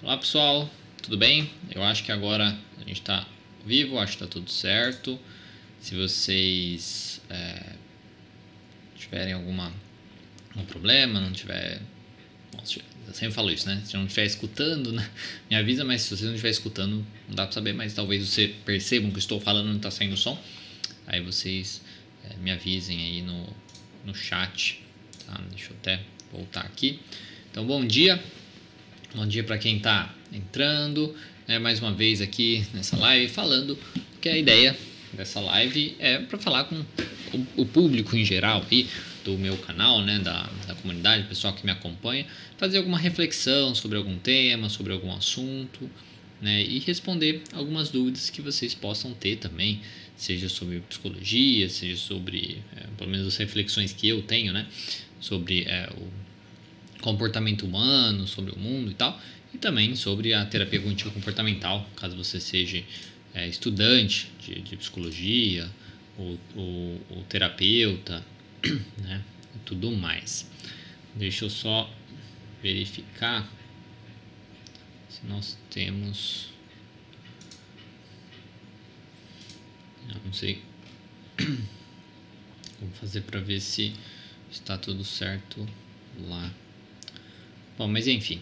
Olá pessoal, tudo bem? Eu acho que agora a gente está vivo, acho que está tudo certo. Se vocês é, tiverem alguma, algum problema, não tiver. Nossa, eu sempre falo isso, né? Se não estiver escutando, né? me avisa, mas se você não estiver escutando, não dá para saber, mas talvez você percebam que estou falando não está saindo som. Aí vocês é, me avisem aí no, no chat. Tá? Deixa eu até voltar aqui. Então, bom dia. Bom dia para quem está entrando, né, mais uma vez aqui nessa live, falando que a ideia dessa live é para falar com o, público em geral e do meu canal, né, da, da comunidade, pessoal que me acompanha, fazer alguma reflexão sobre algum tema, sobre algum assunto, né, e responder algumas dúvidas que vocês possam ter também, seja sobre psicologia, seja sobre, é, pelo menos as reflexões que eu tenho, né, sobre é, o comportamento humano, sobre o mundo e tal, e também sobre a terapia cognitivo comportamental, caso você seja é, estudante de, de, psicologia, ou, ou, ou terapeuta, né, e tudo mais. Deixa eu só verificar se nós temos. Eu não sei. Vou fazer para ver se está tudo certo lá. Bom, mas enfim.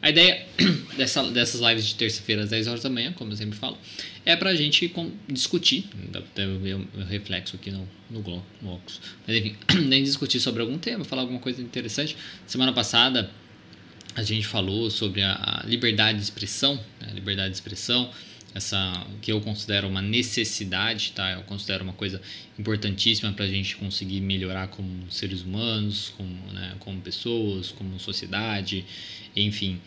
A ideia dessa, dessas lives de terça-feira às 10 horas da manhã, como eu sempre falo, é pra gente com, discutir, ver o reflexo aqui no, no, Globo, no óculos, mas enfim, nem discutir sobre algum tema, falar alguma coisa interessante. Semana passada a gente falou sobre a, a liberdade de expressão, né, liberdade de expressão, essa que eu considero uma necessidade, tá? Eu considero uma coisa importantíssima para a gente conseguir melhorar como seres humanos, como, né, como pessoas, como sociedade, enfim,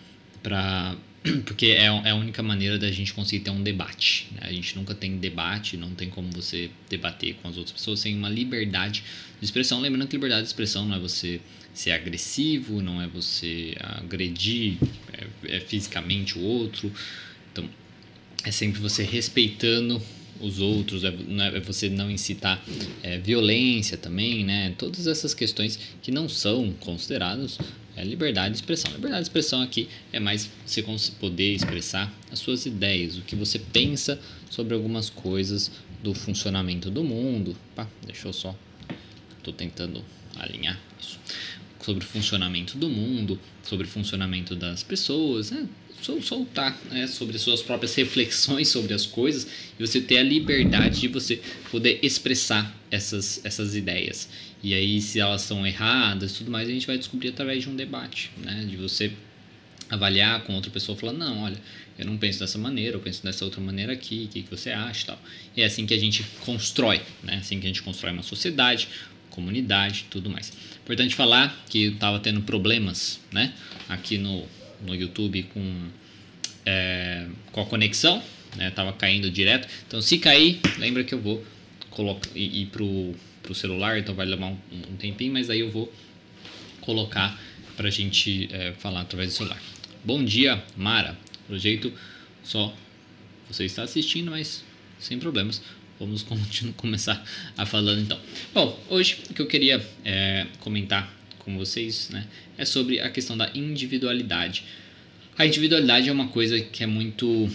para porque é, é a única maneira da gente conseguir ter um debate. Né? A gente nunca tem debate, não tem como você debater com as outras pessoas sem uma liberdade de expressão. Lembrando que liberdade de expressão não é você ser agressivo, não é você agredir é, é fisicamente o outro. Então, é sempre você respeitando os outros, é, é você não incitar é, violência também, né? Todas essas questões que não são consideradas é liberdade de expressão. Liberdade de expressão aqui é mais você poder expressar as suas ideias, o que você pensa sobre algumas coisas do funcionamento do mundo. Pá, deixa eu só. Estou tentando alinhar isso. Sobre o funcionamento do mundo, sobre o funcionamento das pessoas, né? Soltar né, sobre suas próprias reflexões sobre as coisas e você ter a liberdade de você poder expressar essas, essas ideias. E aí, se elas são erradas tudo mais, a gente vai descobrir através de um debate, né? De você avaliar com outra pessoa, falar, não, olha, eu não penso dessa maneira, eu penso dessa outra maneira aqui, o que, que você acha tal. E é assim que a gente constrói, né? Assim que a gente constrói uma sociedade, comunidade tudo mais. Importante falar que eu estava tendo problemas, né? Aqui no no YouTube com, é, com a conexão, né? Tava caindo direto. Então, se cair, lembra que eu vou colocar ir, ir pro, pro celular, então vai levar um, um tempinho, mas aí eu vou colocar pra gente é, falar através do celular. Bom dia, Mara. Pelo jeito, só você está assistindo, mas sem problemas. Vamos começar a falando então. Bom, hoje o que eu queria é, comentar com vocês, né, é sobre a questão da individualidade. A individualidade é uma coisa que é muito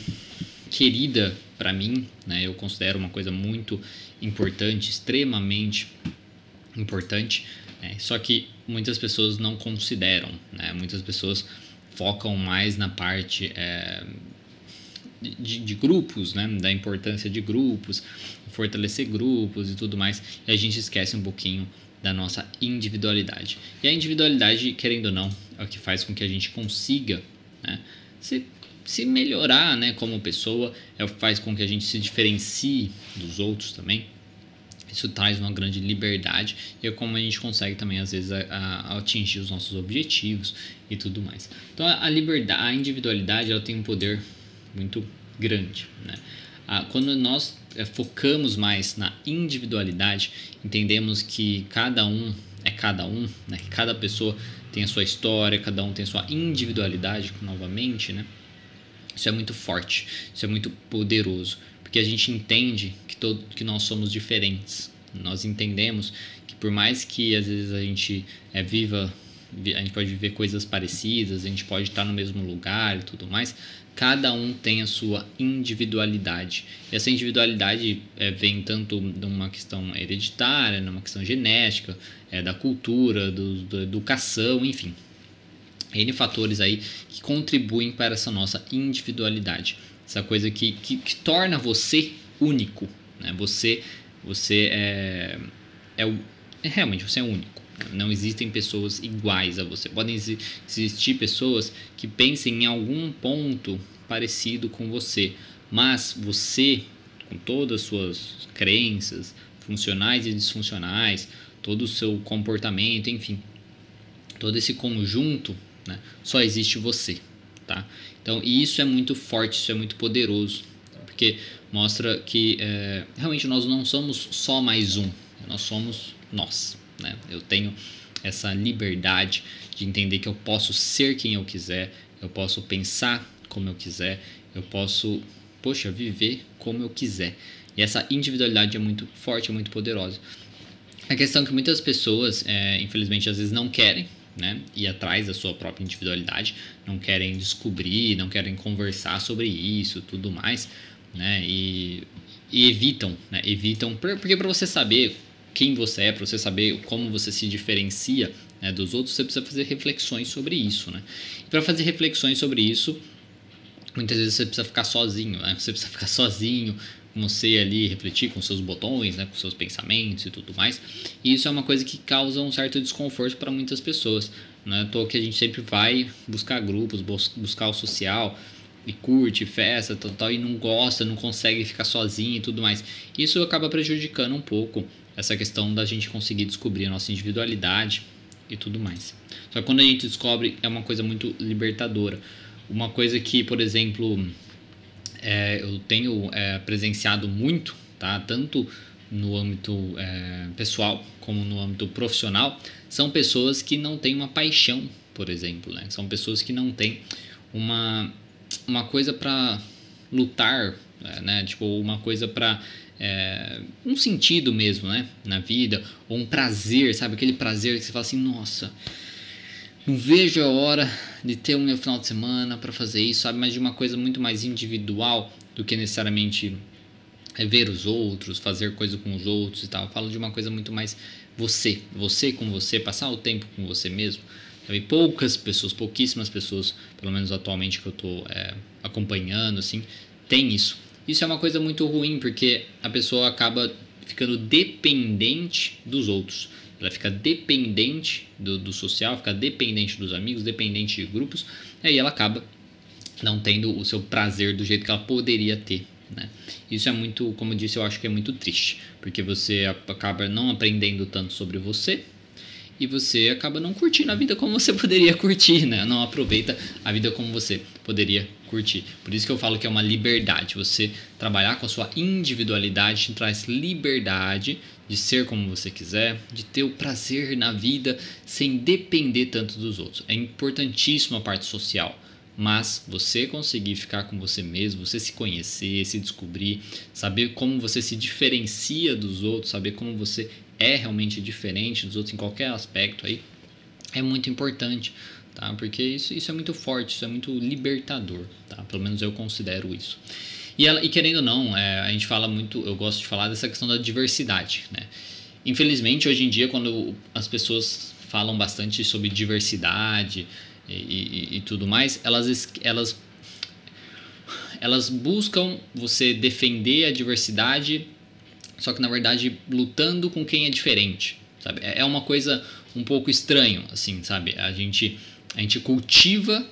querida para mim, né? Eu considero uma coisa muito importante, extremamente importante. Né? Só que muitas pessoas não consideram, né? Muitas pessoas focam mais na parte é, de, de, grupos, né? Da importância de grupos, fortalecer grupos e tudo mais. E a gente esquece um pouquinho da nossa individualidade. E a individualidade, querendo ou não, é o que faz com que a gente consiga né, se, se melhorar né, como pessoa, é o que faz com que a gente se diferencie dos outros também. Isso traz uma grande liberdade e é como a gente consegue também, às vezes, a, a atingir os nossos objetivos e tudo mais. Então, a, liberdade, a individualidade, ela tem um poder muito grande. Né? Ah, quando nós é, focamos mais na individualidade, entendemos que cada um é cada um, né? cada pessoa tem a sua história, cada um tem a sua individualidade, novamente, né? Isso é muito forte, isso é muito poderoso, porque a gente entende que, todo, que nós somos diferentes. Nós entendemos que por mais que às vezes a gente é, viva a gente pode viver coisas parecidas, a gente pode estar no mesmo lugar e tudo mais. Cada um tem a sua individualidade. E essa individualidade é, vem tanto de uma questão hereditária, numa questão genética, é, da cultura, do, da educação, enfim. N fatores aí que contribuem para essa nossa individualidade. Essa coisa que, que, que torna você único. Né? Você, você é, é realmente você é único. Não existem pessoas iguais a você. Podem existir pessoas que pensem em algum ponto parecido com você, mas você, com todas as suas crenças funcionais e disfuncionais, todo o seu comportamento, enfim, todo esse conjunto, né, só existe você, tá? Então, isso é muito forte, isso é muito poderoso, porque mostra que é, realmente nós não somos só mais um, nós somos nós. Né? Eu tenho essa liberdade de entender que eu posso ser quem eu quiser, eu posso pensar como eu quiser, eu posso, poxa, viver como eu quiser. E essa individualidade é muito forte, é muito poderosa. A questão é que muitas pessoas, é, infelizmente, às vezes não querem né, ir atrás da sua própria individualidade, não querem descobrir, não querem conversar sobre isso, tudo mais, né, e, e evitam, né, evitam, porque para você saber quem você é, para você saber como você se diferencia né, dos outros, você precisa fazer reflexões sobre isso. Né? Para fazer reflexões sobre isso, muitas vezes você precisa ficar sozinho, né? você precisa ficar sozinho, você ali refletir com seus botões, né, com seus pensamentos e tudo mais. E isso é uma coisa que causa um certo desconforto para muitas pessoas. Não é à que a gente sempre vai buscar grupos, buscar o social, e curte festa, tal, tal, e não gosta, não consegue ficar sozinho e tudo mais. Isso acaba prejudicando um pouco essa questão da gente conseguir descobrir a nossa individualidade e tudo mais. Só que quando a gente descobre, é uma coisa muito libertadora. Uma coisa que, por exemplo, é, eu tenho é, presenciado muito, tá? tanto no âmbito é, pessoal como no âmbito profissional, são pessoas que não têm uma paixão, por exemplo. Né? São pessoas que não têm uma, uma coisa para lutar, né? tipo, uma coisa para é, um sentido mesmo, né, na vida, ou um prazer, sabe, aquele prazer que você fala assim, nossa, não vejo a hora de ter um meu final de semana para fazer isso, sabe, mas de uma coisa muito mais individual do que necessariamente é ver os outros, fazer coisa com os outros e tal. Eu falo de uma coisa muito mais você, você com você, passar o tempo com você mesmo. E poucas pessoas, pouquíssimas pessoas, pelo menos atualmente que eu estou é, acompanhando, assim, tem isso. Isso é uma coisa muito ruim, porque a pessoa acaba ficando dependente dos outros. Ela fica dependente do, do social, fica dependente dos amigos, dependente de grupos, e aí ela acaba não tendo o seu prazer do jeito que ela poderia ter. Né? Isso é muito, como eu disse, eu acho que é muito triste, porque você acaba não aprendendo tanto sobre você e você acaba não curtindo a vida como você poderia curtir, né? Não aproveita a vida como você poderia curtir. Por isso que eu falo que é uma liberdade. Você trabalhar com a sua individualidade te traz liberdade de ser como você quiser, de ter o prazer na vida sem depender tanto dos outros. É importantíssima a parte social. Mas você conseguir ficar com você mesmo, você se conhecer, se descobrir, saber como você se diferencia dos outros, saber como você é realmente diferente dos outros em qualquer aspecto aí, é muito importante, tá? Porque isso, isso é muito forte, isso é muito libertador, tá? Pelo menos eu considero isso. E, ela, e querendo ou não, é, a gente fala muito, eu gosto de falar dessa questão da diversidade, né? Infelizmente, hoje em dia, quando as pessoas falam bastante sobre diversidade e, e, e tudo mais, elas, elas, elas buscam você defender a diversidade só que na verdade lutando com quem é diferente, sabe? É, é uma coisa um pouco estranho, assim, sabe? A gente, a gente cultiva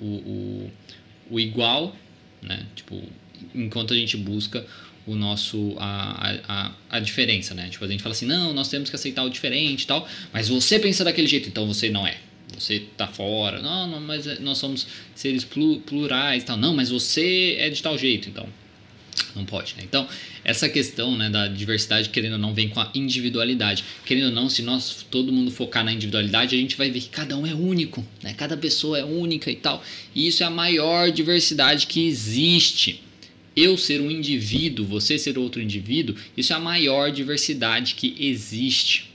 o, o, o igual, né? Tipo, enquanto a gente busca o nosso a, a, a diferença, né? Tipo, a gente fala assim, não, nós temos que aceitar o diferente e tal, mas você pensa daquele jeito, então você não é. Você tá fora. Não, não mas é, nós somos seres plurais e tal. Não, mas você é de tal jeito, então não pode, né? Então, essa questão né, da diversidade, querendo ou não, vem com a individualidade. Querendo ou não, se nós todo mundo focar na individualidade, a gente vai ver que cada um é único, né? Cada pessoa é única e tal. E isso é a maior diversidade que existe. Eu ser um indivíduo, você ser outro indivíduo, isso é a maior diversidade que existe.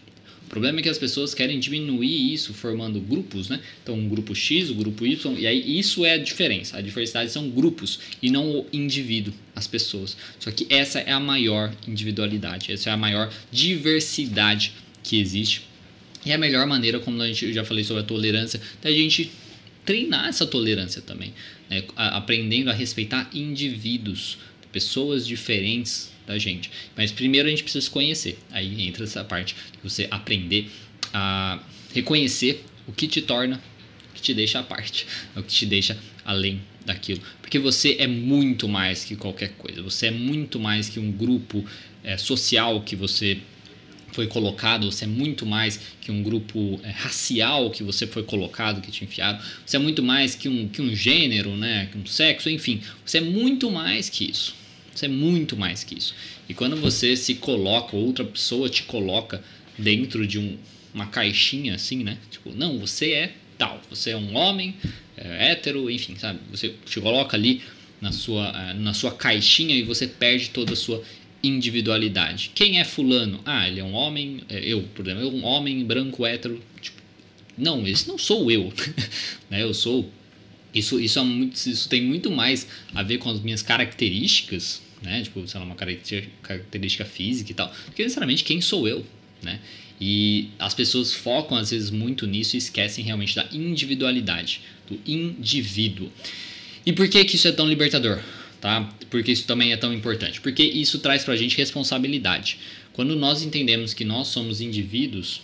O problema é que as pessoas querem diminuir isso formando grupos, né? Então, um grupo X, o um grupo Y, e aí isso é a diferença. A diversidade são grupos e não o indivíduo, as pessoas. Só que essa é a maior individualidade, essa é a maior diversidade que existe. E a melhor maneira, como a gente já falei sobre a tolerância, da gente treinar essa tolerância também, né? aprendendo a respeitar indivíduos, pessoas diferentes da gente. Mas primeiro a gente precisa se conhecer. Aí entra essa parte de você aprender a reconhecer o que te torna, o que te deixa à parte, o que te deixa além daquilo. Porque você é muito mais que qualquer coisa. Você é muito mais que um grupo é, social que você foi colocado, você é muito mais que um grupo é, racial que você foi colocado, que te enfiaram, você é muito mais que um, que um gênero, né, que um sexo, enfim, você é muito mais que isso. Você é muito mais que isso. E quando você se coloca, outra pessoa te coloca dentro de um, uma caixinha assim, né? Tipo, não, você é tal, você é um homem, é, hétero, enfim, sabe? Você te coloca ali na sua, é, na sua caixinha e você perde toda a sua individualidade. Quem é fulano? Ah, ele é um homem, é, eu, por exemplo, um homem branco hétero. Tipo, não, esse não sou eu. né? Eu sou. Isso, isso, é muito, isso tem muito mais a ver com as minhas características, né? Tipo, sei lá, uma característica física e tal, do que necessariamente quem sou eu, né? E as pessoas focam às vezes muito nisso e esquecem realmente da individualidade, do indivíduo. E por que, que isso é tão libertador? tá? Porque isso também é tão importante. Porque isso traz para a gente responsabilidade. Quando nós entendemos que nós somos indivíduos,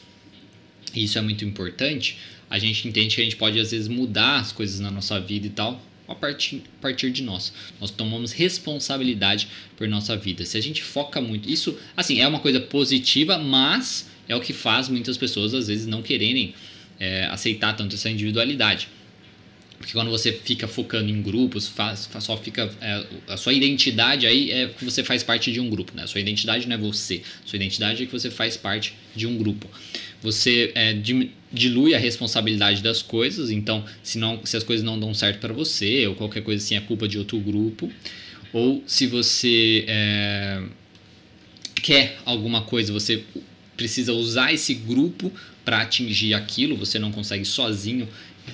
e isso é muito importante, a gente entende que a gente pode às vezes mudar as coisas na nossa vida e tal a partir, a partir de nós. Nós tomamos responsabilidade por nossa vida. Se a gente foca muito, isso assim é uma coisa positiva, mas é o que faz muitas pessoas às vezes não quererem é, aceitar tanto essa individualidade. Porque quando você fica focando em grupos, faz, faz só fica. É, a sua identidade aí é que você faz parte de um grupo, né? A sua identidade não é você. A sua identidade é que você faz parte de um grupo. Você é, dilui a responsabilidade das coisas, então, se, não, se as coisas não dão certo para você, ou qualquer coisa assim, é culpa de outro grupo. Ou se você é, quer alguma coisa, você precisa usar esse grupo para atingir aquilo, você não consegue sozinho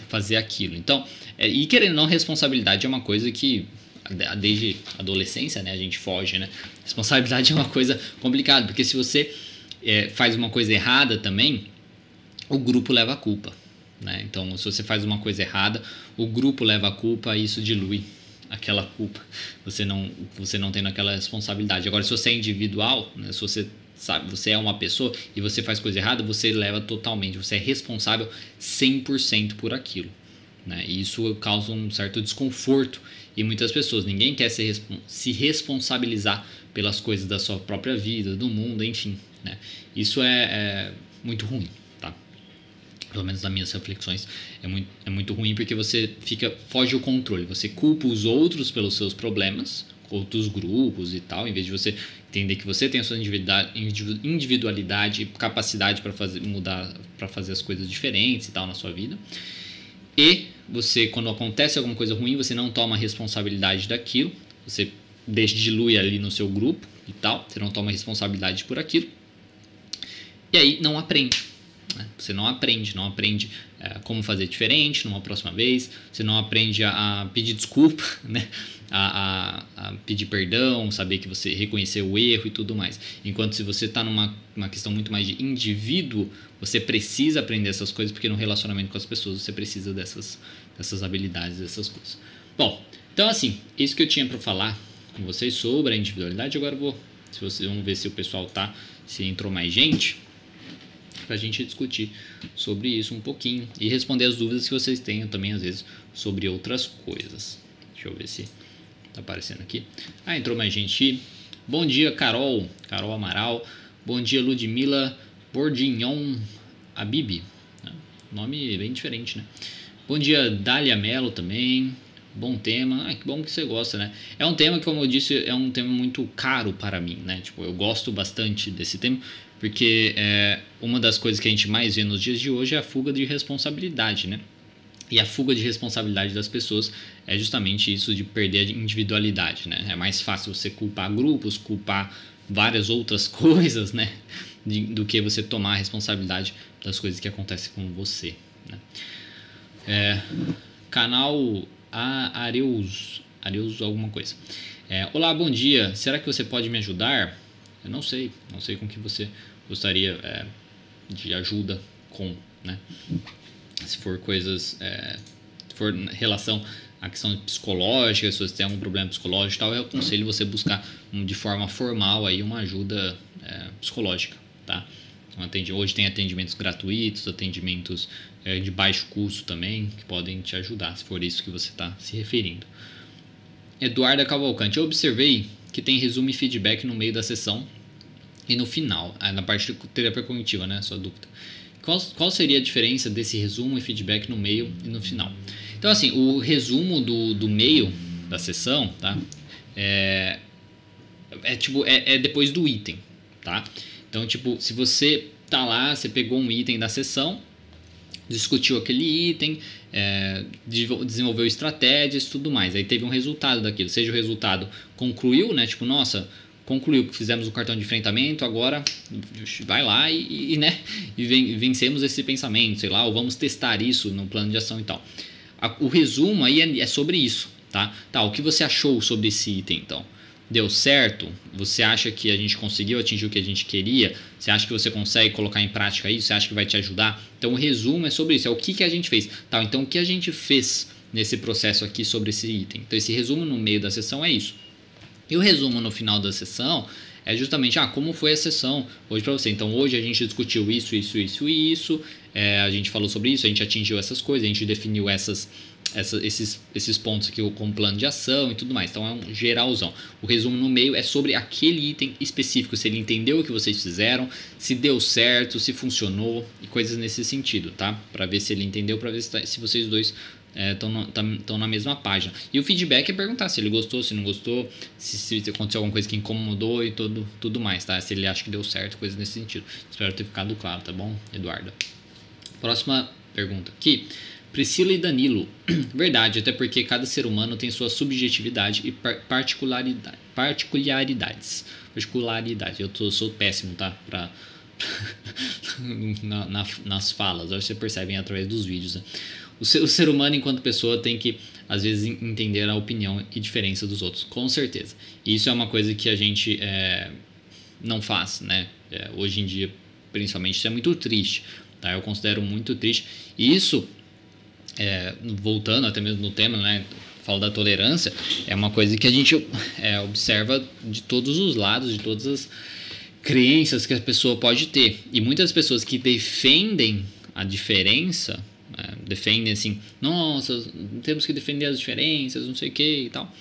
fazer aquilo. Então, é, e querendo ou não, responsabilidade é uma coisa que desde adolescência, né, a gente foge, né? Responsabilidade é uma coisa complicada, porque se você é, faz uma coisa errada também, o grupo leva a culpa, né? Então, se você faz uma coisa errada, o grupo leva a culpa e isso dilui aquela culpa. Você não, você não tendo aquela responsabilidade. Agora, se você é individual, né, se você sabe? Você é uma pessoa e você faz coisa errada, você leva totalmente, você é responsável 100% por aquilo. Né? E isso causa um certo desconforto em muitas pessoas. Ninguém quer se, se responsabilizar pelas coisas da sua própria vida, do mundo, enfim. Né? Isso é, é muito ruim, tá? Pelo menos nas minhas reflexões é muito, é muito ruim porque você fica foge o controle. Você culpa os outros pelos seus problemas, outros grupos e tal, em vez de você entender que você tem a sua individualidade e capacidade para fazer mudar, para fazer as coisas diferentes e tal na sua vida. E você, quando acontece alguma coisa ruim, você não toma responsabilidade daquilo, você dilui ali no seu grupo e tal, você não toma responsabilidade por aquilo. E aí não aprende. Né? Você não aprende, não aprende é, como fazer diferente numa próxima vez, você não aprende a, a pedir desculpa, né? a, a, a, pedir perdão, saber que você reconheceu o erro e tudo mais. Enquanto se você está numa uma questão muito mais de indivíduo, você precisa aprender essas coisas, porque no relacionamento com as pessoas você precisa dessas, dessas habilidades, dessas coisas. Bom, então assim, isso que eu tinha para falar com vocês sobre a individualidade. Agora vou, se vocês vão ver se o pessoal tá, se entrou mais gente, para a gente discutir sobre isso um pouquinho e responder as dúvidas que vocês tenham também às vezes sobre outras coisas. Deixa eu ver se Tá aparecendo aqui. Ah, entrou mais gente. Bom dia, Carol. Carol Amaral. Bom dia, Ludmila Bordignon Abib. Ah, nome bem diferente, né? Bom dia, Dália Mello também. Bom tema. Ah, que bom que você gosta, né? É um tema que, como eu disse, é um tema muito caro para mim, né? Tipo, eu gosto bastante desse tema porque é, uma das coisas que a gente mais vê nos dias de hoje é a fuga de responsabilidade, né? E a fuga de responsabilidade das pessoas é justamente isso de perder a individualidade, né? É mais fácil você culpar grupos, culpar várias outras coisas, né? De, do que você tomar a responsabilidade das coisas que acontecem com você. Né? É, canal Areus, Areus alguma coisa. É, Olá, bom dia. Será que você pode me ajudar? Eu não sei, não sei com que você gostaria é, de ajuda com, né? Se for coisas, é, se for relação à questão psicológica, se você tem algum problema psicológico e tal, eu aconselho você buscar de forma formal aí uma ajuda é, psicológica, tá? Então, hoje tem atendimentos gratuitos, atendimentos é, de baixo custo também, que podem te ajudar, se for isso que você está se referindo. Eduardo Cavalcante, eu observei que tem resumo e feedback no meio da sessão e no final, ah, na parte terapia cognitiva, né? Sua dúvida. Qual, qual seria a diferença desse resumo e feedback no meio e no final? Então, assim, o resumo do, do meio da sessão, tá? É, é tipo, é, é depois do item, tá? Então, tipo, se você tá lá, você pegou um item da sessão, discutiu aquele item, é, desenvolveu estratégias tudo mais. Aí teve um resultado daquilo. Seja o resultado concluiu, né? Tipo, nossa, concluiu que fizemos o cartão de enfrentamento, agora vai lá e, e né, e vencemos esse pensamento, sei lá, ou vamos testar isso no plano de ação e tal. o resumo aí é, é, sobre isso, tá? Tá, o que você achou sobre esse item então? Deu certo? Você acha que a gente conseguiu atingir o que a gente queria? Você acha que você consegue colocar em prática isso? Você acha que vai te ajudar? Então o resumo é sobre isso, é o que, que a gente fez. Tá, então o que a gente fez nesse processo aqui sobre esse item? Então esse resumo no meio da sessão é isso. E o resumo no final da sessão é justamente ah, como foi a sessão hoje para você. Então hoje a gente discutiu isso, isso, isso e isso, é, a gente falou sobre isso, a gente atingiu essas coisas, a gente definiu essas, essa, esses, esses pontos aqui como plano de ação e tudo mais. Então é um geralzão. O resumo no meio é sobre aquele item específico, se ele entendeu o que vocês fizeram, se deu certo, se funcionou e coisas nesse sentido, tá? Para ver se ele entendeu, para ver se, tá, se vocês dois estão é, na mesma página. E o feedback é perguntar se ele gostou, se não gostou, se, se aconteceu alguma coisa que incomodou e tudo, tudo mais, tá? Se ele acha que deu certo, coisas nesse sentido. Espero ter ficado claro, tá bom, Eduardo? Próxima pergunta aqui. Priscila e Danilo. Verdade, até porque cada ser humano tem sua subjetividade e particularidade, particularidades. Particularidade. Eu tô, sou péssimo, tá? Pra, na, na, nas falas. Acho que vocês percebem através dos vídeos. Né? O ser, o ser humano, enquanto pessoa, tem que, às vezes, entender a opinião e diferença dos outros, com certeza. E isso é uma coisa que a gente é, não faz, né? É, hoje em dia, principalmente, isso é muito triste, tá? Eu considero muito triste. E isso, é, voltando até mesmo no tema, né? Falo da tolerância, é uma coisa que a gente é, observa de todos os lados, de todas as crenças que a pessoa pode ter. E muitas pessoas que defendem a diferença é, defendem assim, nossa, temos que defender as diferenças, não sei o que e tal.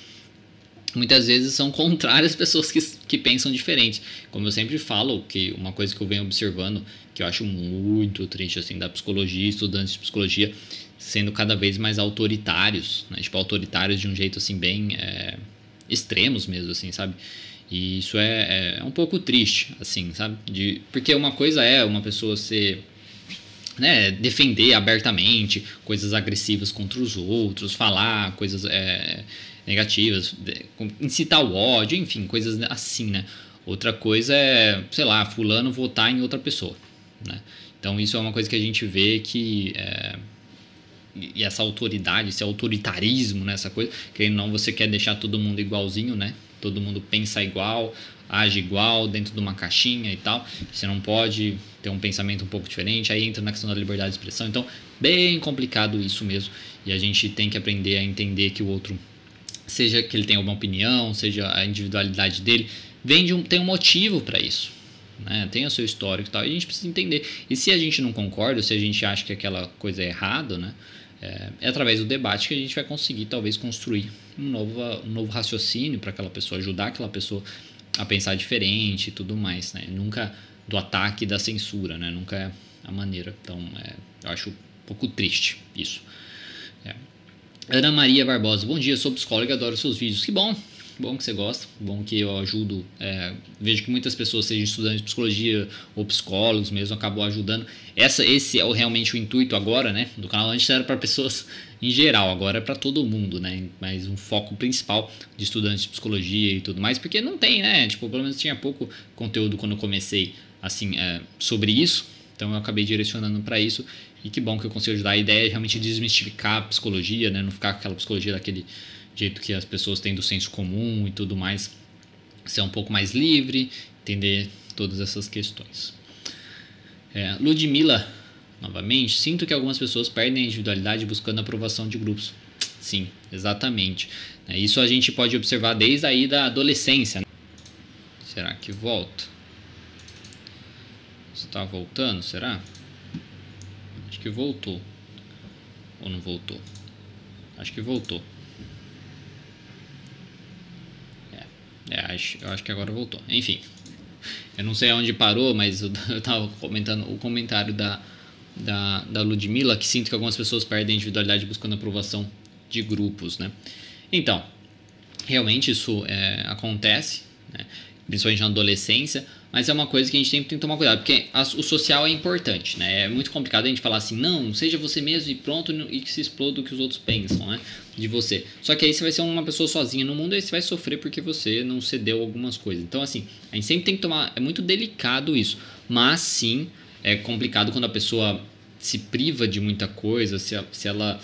Muitas vezes são contrárias pessoas que, que pensam diferente. Como eu sempre falo, que uma coisa que eu venho observando, que eu acho muito triste, assim, da psicologia, estudantes de psicologia, sendo cada vez mais autoritários, né? tipo, autoritários de um jeito, assim, bem é, extremos mesmo, assim, sabe? E isso é, é, um pouco triste, assim, sabe? De, porque uma coisa é uma pessoa ser né, defender abertamente coisas agressivas contra os outros, falar coisas é, negativas, incitar o ódio, enfim, coisas assim, né? Outra coisa é, sei lá, fulano votar em outra pessoa, né? Então isso é uma coisa que a gente vê que é, e essa autoridade, esse autoritarismo, né, coisa, que não você quer deixar todo mundo igualzinho, né? Todo mundo pensa igual, age igual dentro de uma caixinha e tal. Você não pode ter um pensamento um pouco diferente. Aí entra na questão da liberdade de expressão. Então, bem complicado isso mesmo. E a gente tem que aprender a entender que o outro, seja que ele tenha alguma opinião, seja a individualidade dele, vem de um, tem um motivo para isso. Né? Tem o seu histórico e tal. E a gente precisa entender. E se a gente não concorda, se a gente acha que aquela coisa é errada, né? É, é através do debate que a gente vai conseguir talvez construir um novo, um novo raciocínio para aquela pessoa, ajudar aquela pessoa a pensar diferente e tudo mais, né? Nunca do ataque da censura, né? Nunca é a maneira. Então, é, eu acho um pouco triste isso. É. Ana Maria Barbosa, bom dia, sou psicóloga, adoro seus vídeos. Que bom, bom que você gosta, bom que eu ajudo. É, vejo que muitas pessoas, sejam estudantes de psicologia ou psicólogos mesmo, acabam ajudando. Essa, esse é o, realmente o intuito agora, né? Do canal antes era para pessoas em geral, agora é para todo mundo, né? Mas um foco principal de estudantes de psicologia e tudo mais, porque não tem, né? Tipo, pelo menos tinha pouco conteúdo quando eu comecei, assim, é, sobre isso. Então eu acabei direcionando para isso e que bom que eu consigo ajudar. A ideia é realmente desmistificar a psicologia, né? Não ficar aquela psicologia daquele jeito que as pessoas têm do senso comum e tudo mais, ser um pouco mais livre, entender todas essas questões. É, Ludmilla, novamente, sinto que algumas pessoas perdem a individualidade buscando a aprovação de grupos. Sim, exatamente. É, isso a gente pode observar desde aí da adolescência. Né? Será que volta? Está voltando? Será? Acho que voltou. Ou não voltou? Acho que voltou. É, acho, eu acho que agora voltou. Enfim, eu não sei aonde parou, mas eu, eu tava comentando o comentário da, da, da Ludmilla, que sinto que algumas pessoas perdem a individualidade buscando aprovação de grupos, né? Então, realmente isso é, acontece, né? Principalmente na adolescência, mas é uma coisa que a gente sempre tem que tomar cuidado, porque a, o social é importante, né? É muito complicado a gente falar assim, não, seja você mesmo e pronto, e que se exploda o que os outros pensam, né? De você. Só que aí você vai ser uma pessoa sozinha no mundo e você vai sofrer porque você não cedeu algumas coisas. Então, assim, a gente sempre tem que tomar. É muito delicado isso, mas sim é complicado quando a pessoa se priva de muita coisa, se, se ela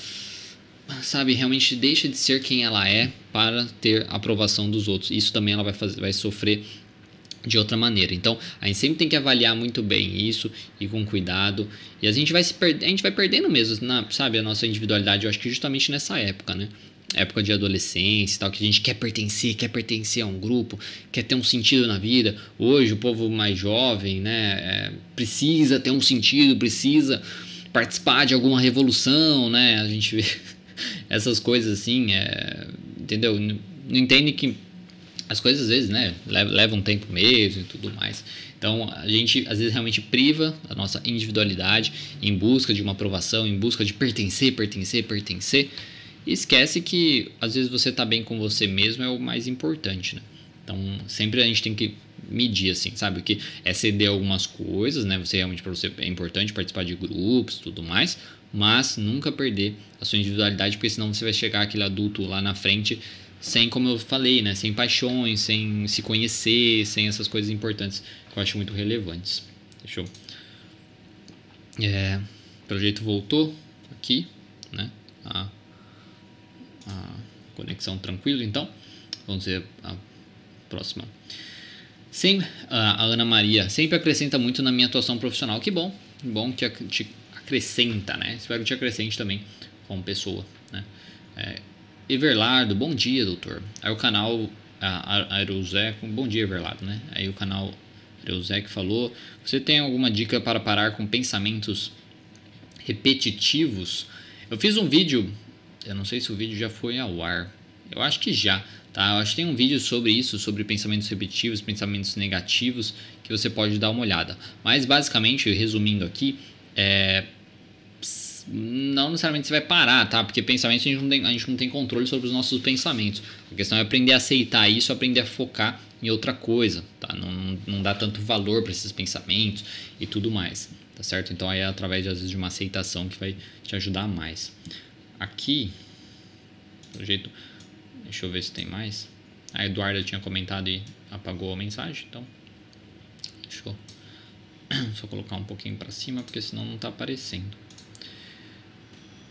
sabe, realmente deixa de ser quem ela é para ter aprovação dos outros. Isso também ela vai, fazer, vai sofrer de outra maneira. Então, a gente sempre tem que avaliar muito bem isso e com cuidado. E a gente vai se a gente vai perdendo mesmo, na, sabe, a nossa individualidade, eu acho que justamente nessa época, né? Época de adolescência e tal, que a gente quer pertencer, quer pertencer a um grupo, quer ter um sentido na vida. Hoje, o povo mais jovem, né, é, precisa ter um sentido, precisa participar de alguma revolução, né? A gente vê essas coisas assim, é, entendeu? Não entende que as coisas às vezes, né, levam um tempo mesmo e tudo mais. Então, a gente às vezes realmente priva a nossa individualidade em busca de uma aprovação, em busca de pertencer, pertencer, pertencer, e esquece que às vezes você tá bem com você mesmo é o mais importante, né? Então, sempre a gente tem que medir assim, sabe? Que é ceder algumas coisas, né? Você realmente para você é importante participar de grupos, tudo mais, mas nunca perder a sua individualidade, porque senão você vai chegar aquele adulto lá na frente sem, como eu falei, né, sem paixões, sem se conhecer, sem essas coisas importantes que eu acho muito relevantes. Deixa eu. É, o projeto voltou aqui, né? A, a conexão tranquila, então. Vamos ver a próxima. Sem, a Ana Maria sempre acrescenta muito na minha atuação profissional. Que bom, bom que te acrescenta, né? Espero que te acrescente também como pessoa, né? É, Everlardo, bom dia, doutor. Aí o canal Aerosec, bom dia, Everlardo, né? Aí o canal Aerosec falou: Você tem alguma dica para parar com pensamentos repetitivos? Eu fiz um vídeo, eu não sei se o vídeo já foi ao ar, eu acho que já, tá? Eu acho que tem um vídeo sobre isso, sobre pensamentos repetitivos, pensamentos negativos, que você pode dar uma olhada. Mas basicamente, resumindo aqui, é não necessariamente você vai parar, tá? Porque pensamentos a gente, não tem, a gente não tem controle sobre os nossos pensamentos. A questão é aprender a aceitar isso, aprender a focar em outra coisa, tá? Não, não dá tanto valor para esses pensamentos e tudo mais, tá certo? Então aí é através às vezes de uma aceitação que vai te ajudar mais. Aqui, do jeito, deixa eu ver se tem mais. A Eduarda tinha comentado e apagou a mensagem, então deixa eu só colocar um pouquinho para cima porque senão não está aparecendo.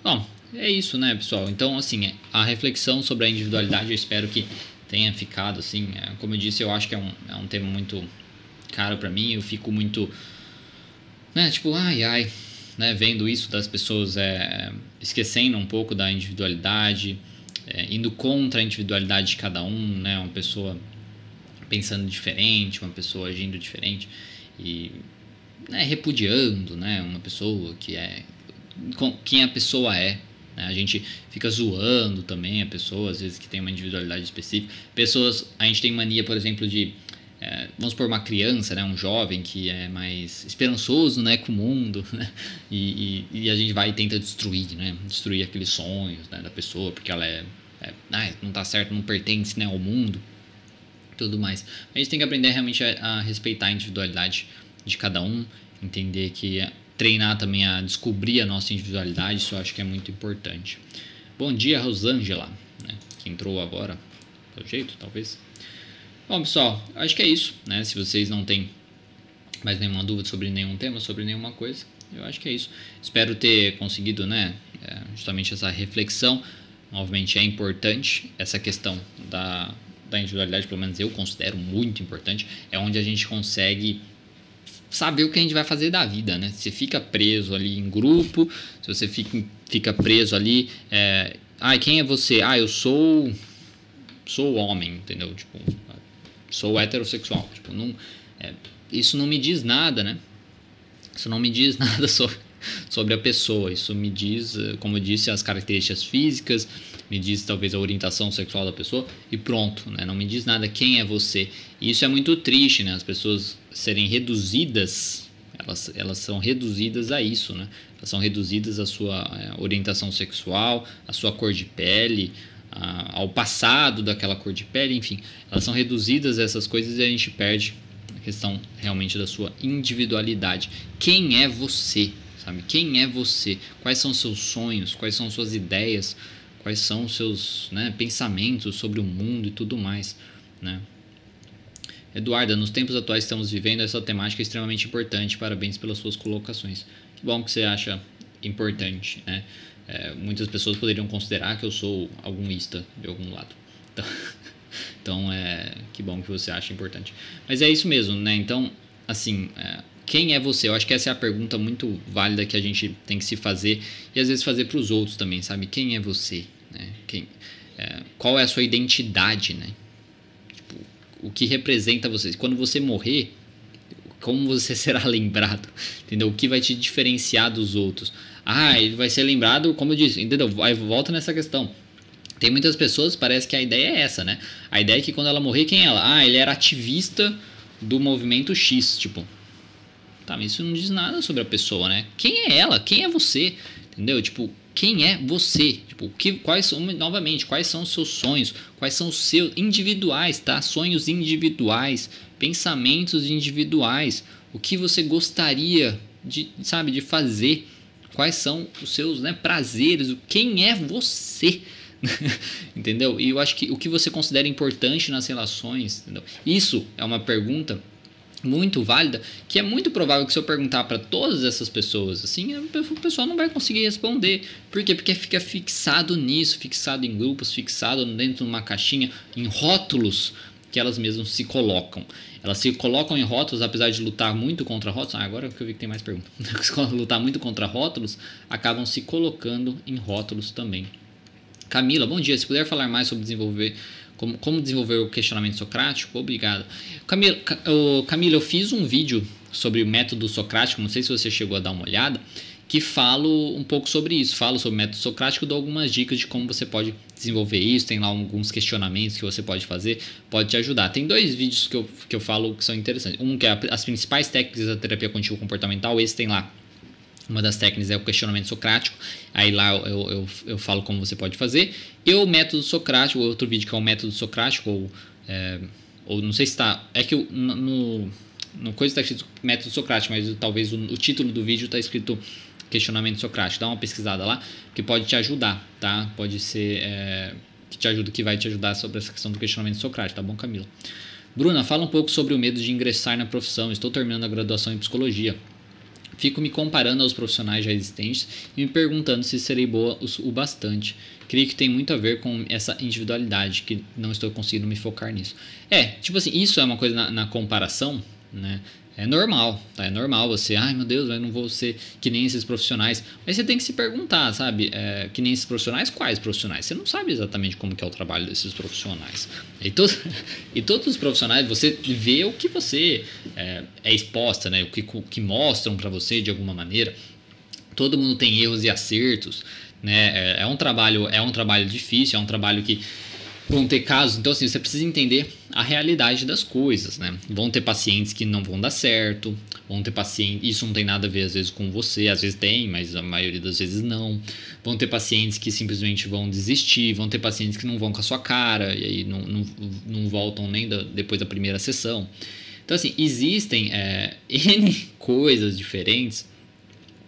Bom, é isso, né, pessoal? Então, assim, a reflexão sobre a individualidade eu espero que tenha ficado, assim, é, como eu disse, eu acho que é um, é um tema muito caro para mim, eu fico muito, né, tipo, ai, ai, né, vendo isso das pessoas é, esquecendo um pouco da individualidade, é, indo contra a individualidade de cada um, né, uma pessoa pensando diferente, uma pessoa agindo diferente e né, repudiando, né, uma pessoa que é quem a pessoa é. Né? A gente fica zoando também a pessoa, às vezes que tem uma individualidade específica. Pessoas, a gente tem mania, por exemplo, de é, vamos por uma criança, né, um jovem que é mais esperançoso, né, com o mundo, né, e, e, e, a gente vai e tenta destruir, né, destruir aqueles sonhos, né, da pessoa, porque ela é, é ah, não está certo, não pertence, né, ao mundo, tudo mais. A gente tem que aprender realmente a, a respeitar a individualidade de cada um, entender que treinar também a descobrir a nossa individualidade, isso eu acho que é muito importante. Bom dia, Rosângela, né, que entrou agora, pelo jeito, talvez. Bom, pessoal, acho que é isso, né? Se vocês não têm mais nenhuma dúvida sobre nenhum tema, sobre nenhuma coisa, eu acho que é isso. Espero ter conseguido, né, é, justamente essa reflexão. Obviamente é importante essa questão da, da individualidade, pelo menos eu considero muito importante. É onde a gente consegue saber o que a gente vai fazer da vida, né? Você fica preso ali em grupo, se você fica, fica preso ali, é, ah, quem é você? Ah, eu sou sou homem, entendeu? Tipo, sou heterossexual. Tipo, não, é, isso não me diz nada, né? Isso não me diz nada sobre, sobre a pessoa. Isso me diz, como eu disse, as características físicas, me diz talvez a orientação sexual da pessoa e pronto, né? Não me diz nada quem é você. E isso é muito triste, né? As pessoas serem reduzidas, elas, elas são reduzidas a isso, né? Elas são reduzidas à sua é, orientação sexual, à sua cor de pele, a, ao passado daquela cor de pele, enfim. Elas são reduzidas a essas coisas e a gente perde questão realmente da sua individualidade. Quem é você? Sabe? Quem é você? Quais são seus sonhos? Quais são suas ideias? Quais são seus né, pensamentos sobre o mundo e tudo mais, né? Eduarda, nos tempos atuais estamos vivendo, essa temática é extremamente importante. Parabéns pelas suas colocações. Que bom que você acha importante, né? É, muitas pessoas poderiam considerar que eu sou algum ista de algum lado. Então, então, é que bom que você acha importante. Mas é isso mesmo, né? Então, assim, é, quem é você? Eu acho que essa é a pergunta muito válida que a gente tem que se fazer e às vezes fazer para os outros também, sabe? Quem é você? Né? Quem, é, qual é a sua identidade, né? Tipo, o que representa você? Quando você morrer, como você será lembrado? Entendeu? O que vai te diferenciar dos outros? Ah, ele vai ser lembrado, como eu disse, entendeu? Aí volta nessa questão tem muitas pessoas, parece que a ideia é essa, né? A ideia é que quando ela morrer, quem é ela? Ah, ele era ativista do movimento X, tipo. Tá, mas isso não diz nada sobre a pessoa, né? Quem é ela? Quem é você? Entendeu? Tipo, quem é você? Tipo, que, quais novamente, quais são os seus sonhos? Quais são os seus individuais, tá? Sonhos individuais, pensamentos individuais. O que você gostaria de, sabe, de fazer? Quais são os seus, né, prazeres? Quem é você? entendeu? E eu acho que o que você considera importante nas relações, entendeu? Isso é uma pergunta muito válida, que é muito provável que se eu perguntar para todas essas pessoas, assim, o pessoal não vai conseguir responder. Por quê? Porque fica fixado nisso, fixado em grupos, fixado dentro de uma caixinha, em rótulos que elas mesmas se colocam. Elas se colocam em rótulos, apesar de lutar muito contra rótulos. Ah, agora que eu vi que tem mais perguntas. lutar muito contra rótulos, acabam se colocando em rótulos também. Camila, bom dia. Se puder falar mais sobre desenvolver como, como desenvolver o questionamento socrático, obrigado. Camila, eu fiz um vídeo sobre o método socrático, não sei se você chegou a dar uma olhada, que falo um pouco sobre isso. Falo sobre o método socrático, dou algumas dicas de como você pode desenvolver isso. Tem lá alguns questionamentos que você pode fazer, pode te ajudar. Tem dois vídeos que eu, que eu falo que são interessantes. Um que é as principais técnicas da terapia contínua comportamental, esse tem lá uma das técnicas é o questionamento socrático. Aí lá eu, eu, eu falo como você pode fazer. E o método socrático, outro vídeo que é o método socrático, ou, é, ou não sei se está. É que no, no coisa está escrito método socrático, mas talvez o, o título do vídeo está escrito questionamento socrático. Dá uma pesquisada lá que pode te ajudar, tá? Pode ser é, que te ajuda, que vai te ajudar sobre essa questão do questionamento socrático, tá bom, Camila? Bruna, fala um pouco sobre o medo de ingressar na profissão. Estou terminando a graduação em psicologia. Fico me comparando aos profissionais já existentes e me perguntando se serei boa o bastante. Creio que tem muito a ver com essa individualidade, que não estou conseguindo me focar nisso. É, tipo assim, isso é uma coisa na, na comparação, né? É normal, tá? É normal você, ai meu Deus, eu não vou ser que nem esses profissionais. Mas você tem que se perguntar, sabe? É, que nem esses profissionais, quais profissionais? Você não sabe exatamente como que é o trabalho desses profissionais. E, to e todos os profissionais, você vê o que você é, é exposta, né? O que, o que mostram para você de alguma maneira. Todo mundo tem erros e acertos, né? É, é um trabalho, é um trabalho difícil, é um trabalho que vão ter casos, então assim, você precisa entender a realidade das coisas, né? Vão ter pacientes que não vão dar certo, vão ter pacientes, isso não tem nada a ver às vezes com você, às vezes tem, mas a maioria das vezes não. Vão ter pacientes que simplesmente vão desistir, vão ter pacientes que não vão com a sua cara e aí não, não, não voltam nem da, depois da primeira sessão. Então assim, existem é, N coisas diferentes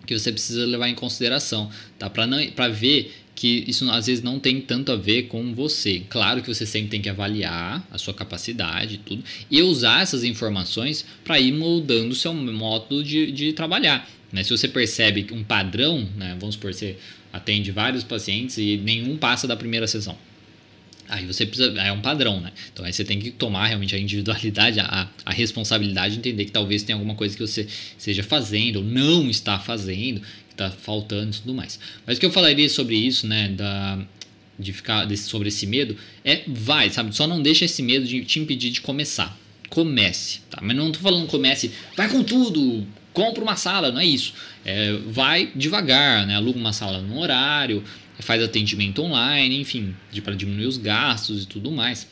que você precisa levar em consideração, tá? Para ver que isso às vezes não tem tanto a ver com você. Claro que você sempre tem que avaliar a sua capacidade e tudo, e usar essas informações para ir moldando o seu modo de, de trabalhar. Né? Se você percebe um padrão, né? vamos supor, você atende vários pacientes e nenhum passa da primeira sessão. Aí você precisa. É um padrão, né? Então aí você tem que tomar realmente a individualidade, a, a responsabilidade, entender que talvez tenha alguma coisa que você esteja fazendo ou não está fazendo, tá faltando e tudo mais. Mas o que eu falaria sobre isso, né, da, de ficar desse, sobre esse medo, é vai, sabe? Só não deixa esse medo de te impedir de começar. Comece, tá? Mas não tô falando comece, vai com tudo, compra uma sala, não é isso. É, vai devagar, né? Aluga uma sala no horário, faz atendimento online, enfim, para diminuir os gastos e tudo mais.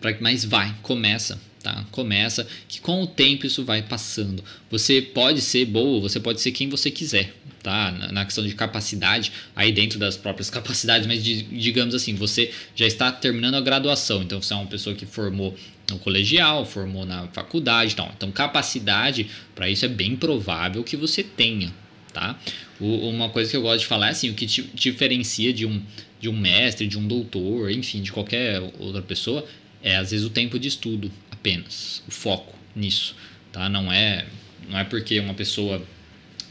Pra, mas vai, começa, tá? Começa que com o tempo isso vai passando. Você pode ser boa, você pode ser quem você quiser, tá? Na, questão de capacidade, aí dentro das próprias capacidades, mas digamos assim, você já está terminando a graduação, então você é uma pessoa que formou no colegial, formou na faculdade, então, então capacidade para isso é bem provável que você tenha, tá? Uma coisa que eu gosto de falar é assim, o que te diferencia de um de um mestre, de um doutor, enfim, de qualquer outra pessoa, é às vezes o tempo de estudo apenas, o foco nisso, tá? Não é não é porque uma pessoa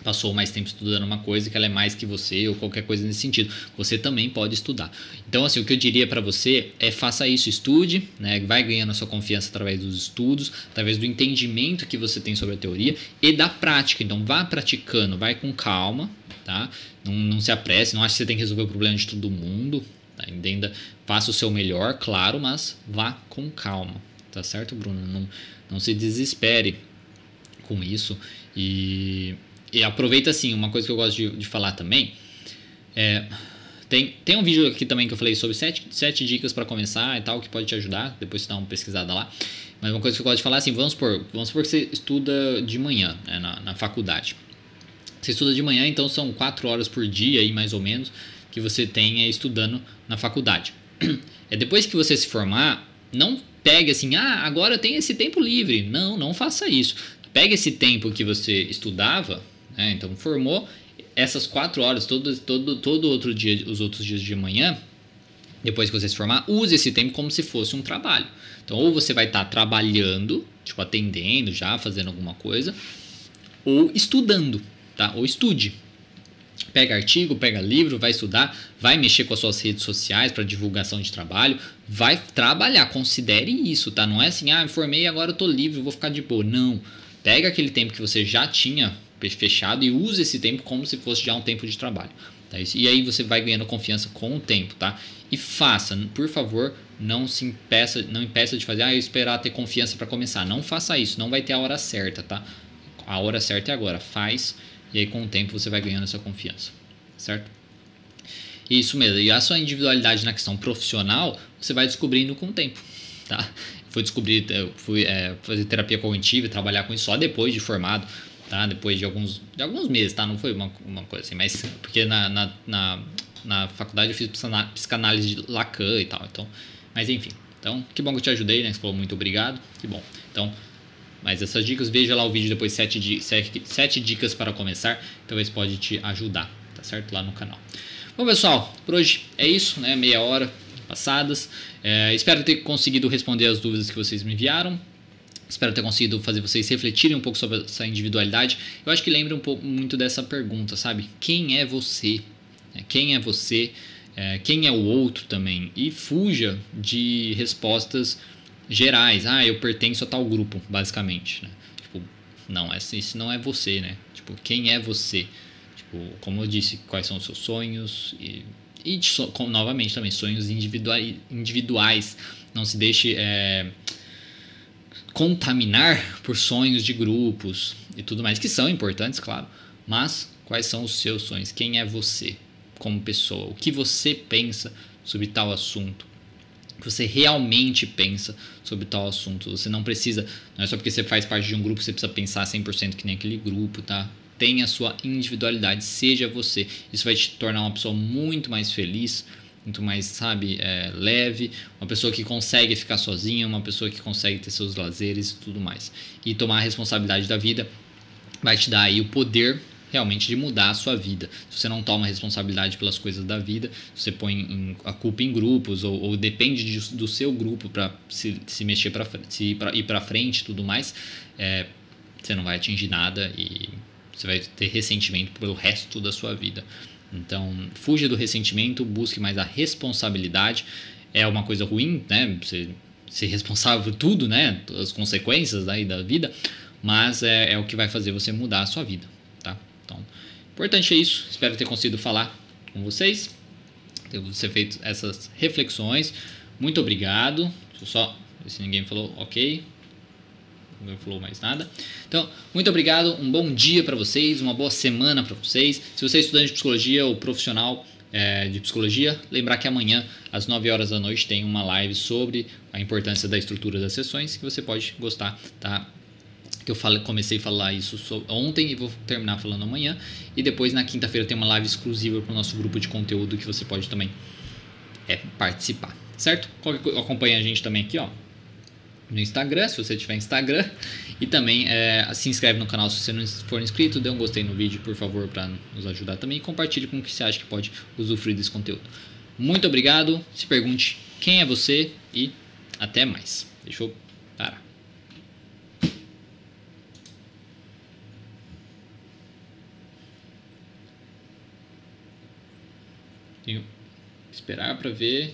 passou mais tempo estudando uma coisa que ela é mais que você ou qualquer coisa nesse sentido. Você também pode estudar. Então, assim, o que eu diria para você é faça isso, estude, né? Vai ganhando a sua confiança através dos estudos, através do entendimento que você tem sobre a teoria e da prática. Então, vá praticando, vai com calma, tá? Não, não se apresse, não ache que você tem que resolver o problema de todo mundo, tá? Entenda, faça o seu melhor, claro, mas vá com calma, tá certo, Bruno? Não, não se desespere com isso e, e aproveita assim, uma coisa que eu gosto de, de falar também é tem, tem um vídeo aqui também que eu falei sobre sete, sete dicas para começar e tal, que pode te ajudar. Depois você dá uma pesquisada lá. Mas uma coisa que eu gosto de falar assim: vamos supor, vamos supor que você estuda de manhã né, na, na faculdade. Você estuda de manhã, então são quatro horas por dia, aí, mais ou menos, que você tem estudando na faculdade. É depois que você se formar, não pegue assim, ah, agora eu tenho esse tempo livre. Não, não faça isso. Pegue esse tempo que você estudava, né, então formou, essas quatro horas, todo, todo, todo outro dia, os outros dias de manhã, depois que você se formar, use esse tempo como se fosse um trabalho. Então, ou você vai estar tá trabalhando, tipo atendendo já, fazendo alguma coisa, ou estudando, tá? Ou estude. Pega artigo, pega livro, vai estudar, vai mexer com as suas redes sociais para divulgação de trabalho, vai trabalhar, considere isso, tá? Não é assim, ah, me formei agora eu tô livre, vou ficar de boa. Não. Pega aquele tempo que você já tinha fechado e use esse tempo como se fosse já um tempo de trabalho. Tá? E aí você vai ganhando confiança com o tempo, tá? E faça, por favor, não se impeça, não impeça de fazer, ah, eu esperar ter confiança para começar. Não faça isso, não vai ter a hora certa, tá? A hora certa é agora. Faz e aí com o tempo você vai ganhando essa confiança, certo? Isso mesmo. E a sua individualidade na questão profissional, você vai descobrindo com o tempo, tá? Fui descobrir, fui é, fazer terapia cognitiva e trabalhar com isso só depois de formado tá? Depois de alguns, de alguns meses, tá? Não foi uma, uma coisa assim, mas porque na, na, na, na faculdade eu fiz psicanálise de Lacan e tal, então, mas enfim. Então, que bom que eu te ajudei, né? Você falou muito obrigado, que bom. Então, mas essas dicas, veja lá o vídeo depois, sete, sete, sete dicas para começar, talvez pode te ajudar, tá certo? Lá no canal. Bom, pessoal, por hoje é isso, né? Meia hora passadas. É, espero ter conseguido responder as dúvidas que vocês me enviaram. Espero ter conseguido fazer vocês refletirem um pouco sobre essa individualidade. Eu acho que lembra um pouco muito dessa pergunta, sabe? Quem é você? É, quem é você? É, quem é o outro também? E fuja de respostas gerais. Ah, eu pertenço a tal grupo, basicamente. Né? Tipo, não, isso não é você, né? Tipo, quem é você? Tipo, como eu disse, quais são os seus sonhos? E, e novamente também, sonhos individuais. individuais. Não se deixe. É, contaminar por sonhos de grupos e tudo mais, que são importantes, claro, mas quais são os seus sonhos? Quem é você como pessoa? O que você pensa sobre tal assunto? Que você realmente pensa sobre tal assunto. Você não precisa, não é só porque você faz parte de um grupo, você precisa pensar 100% que nem aquele grupo, tá? Tenha a sua individualidade, seja você. Isso vai te tornar uma pessoa muito mais feliz, muito mais, sabe, é, leve, uma pessoa que consegue ficar sozinha, uma pessoa que consegue ter seus lazeres e tudo mais. E tomar a responsabilidade da vida vai te dar aí o poder realmente de mudar a sua vida. Se você não toma responsabilidade pelas coisas da vida, você põe a culpa em grupos ou, ou depende de, do seu grupo para se, se mexer para se ir para frente tudo mais, é, você não vai atingir nada e você vai ter ressentimento pelo resto da sua vida. Então, fuja do ressentimento, busque mais a responsabilidade. É uma coisa ruim, né? Você ser responsável por tudo, né? As consequências aí da vida, mas é, é o que vai fazer você mudar a sua vida. Então, importante é isso. Espero ter conseguido falar com vocês, ter você feito essas reflexões. Muito obrigado. Deixa eu só ver se ninguém falou ok. Ninguém falou mais nada. Então, muito obrigado. Um bom dia para vocês, uma boa semana para vocês. Se você é estudante de psicologia ou profissional é, de psicologia, lembrar que amanhã, às 9 horas da noite, tem uma live sobre a importância da estrutura das sessões que você pode gostar, tá? Que eu falei, comecei a falar isso ontem e vou terminar falando amanhã. E depois na quinta-feira tem uma live exclusiva para o nosso grupo de conteúdo que você pode também é, participar, certo? Acompanha a gente também aqui, ó, no Instagram, se você tiver Instagram. E também é, se inscreve no canal se você não for inscrito, dê um gostei no vídeo, por favor, para nos ajudar também. E compartilhe com o que você acha que pode usufruir desse conteúdo. Muito obrigado. Se pergunte quem é você e até mais. Deixa eu parar. Tenho que esperar para ver